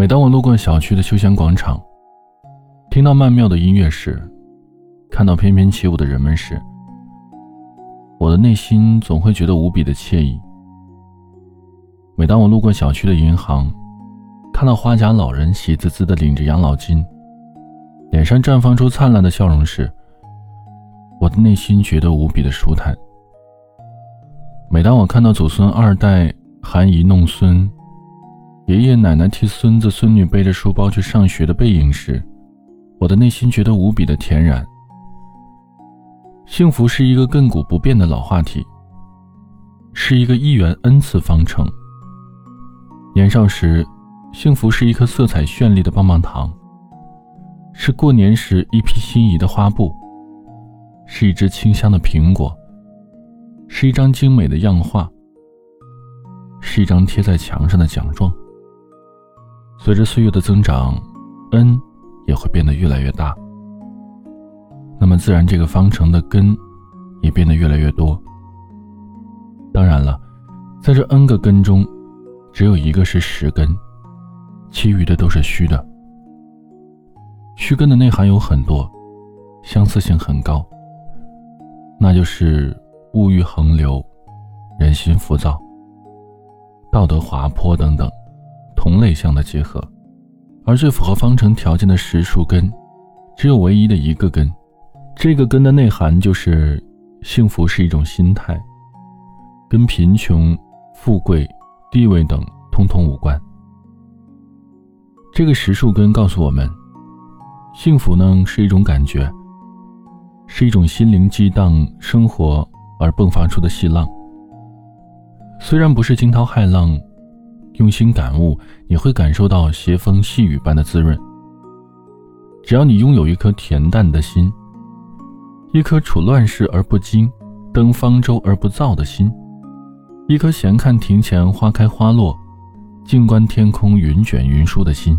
每当我路过小区的休闲广场，听到曼妙的音乐时，看到翩翩起舞的人们时，我的内心总会觉得无比的惬意。每当我路过小区的银行，看到花甲老人喜滋滋的领着养老金，脸上绽放出灿烂的笑容时，我的内心觉得无比的舒坦。每当我看到祖孙二代含饴弄孙，爷爷奶奶替孙子孙女背着书包去上学的背影时，我的内心觉得无比的恬然。幸福是一个亘古不变的老话题，是一个一元 n 次方程。年少时，幸福是一颗色彩绚丽的棒棒糖，是过年时一批心仪的花布，是一只清香的苹果。是一张精美的样画，是一张贴在墙上的奖状。随着岁月的增长，n 也会变得越来越大。那么自然，这个方程的根也变得越来越多。当然了，在这 n 个根中，只有一个是实根，其余的都是虚的。虚根的内涵有很多，相似性很高，那就是。物欲横流，人心浮躁，道德滑坡等等，同类项的结合，而最符合方程条件的实数根，只有唯一的一个根，这个根的内涵就是幸福是一种心态，跟贫穷、富贵、地位等通通无关。这个实数根告诉我们，幸福呢是一种感觉，是一种心灵激荡生活。而迸发出的细浪，虽然不是惊涛骇浪，用心感悟，你会感受到斜风细雨般的滋润。只要你拥有一颗恬淡的心，一颗处乱世而不惊，登方舟而不躁的心，一颗闲看庭前花开花落，静观天空云卷云舒的心，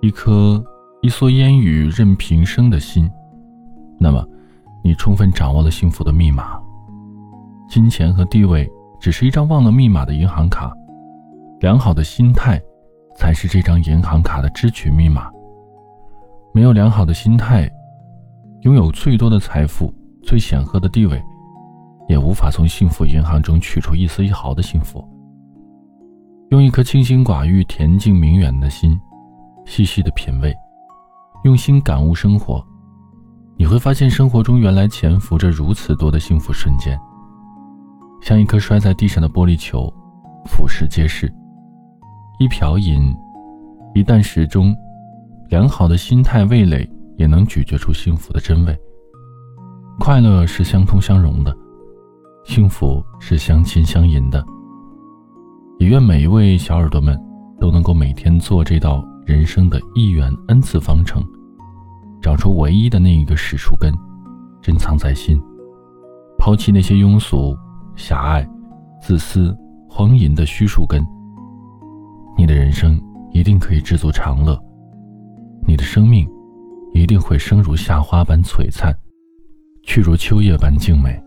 一颗一蓑烟雨任平生的心，那么。你充分掌握了幸福的密码，金钱和地位只是一张忘了密码的银行卡，良好的心态才是这张银行卡的支取密码。没有良好的心态，拥有最多的财富、最显赫的地位，也无法从幸福银行中取出一丝一毫的幸福。用一颗清心寡欲、恬静明远的心，细细的品味，用心感悟生活。你会发现，生活中原来潜伏着如此多的幸福瞬间，像一颗摔在地上的玻璃球，俯视皆是。一瓢饮，一啖食中，良好的心态味蕾也能咀嚼出幸福的真味。快乐是相通相融的，幸福是相亲相迎的。也愿每一位小耳朵们都能够每天做这道人生的一元 n 次方程。找出唯一的那一个实树根，珍藏在心，抛弃那些庸俗、狭隘、自私、荒淫的虚树根，你的人生一定可以知足常乐，你的生命一定会生如夏花般璀璨，去如秋叶般静美。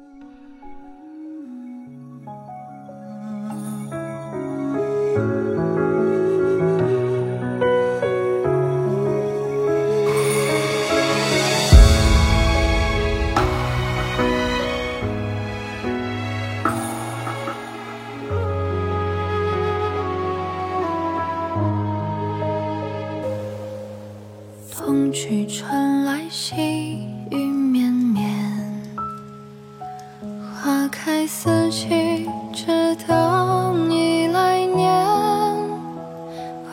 去春来，细雨绵绵，花开四季，只等你来年。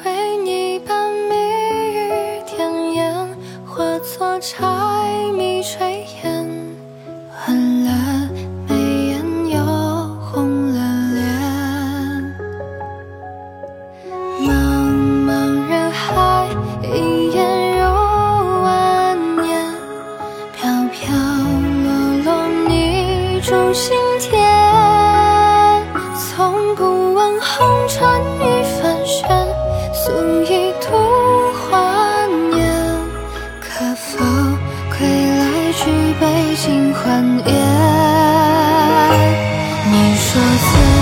为你把蜜语甜言化作柴米炊烟，归来举杯尽欢颜，你说。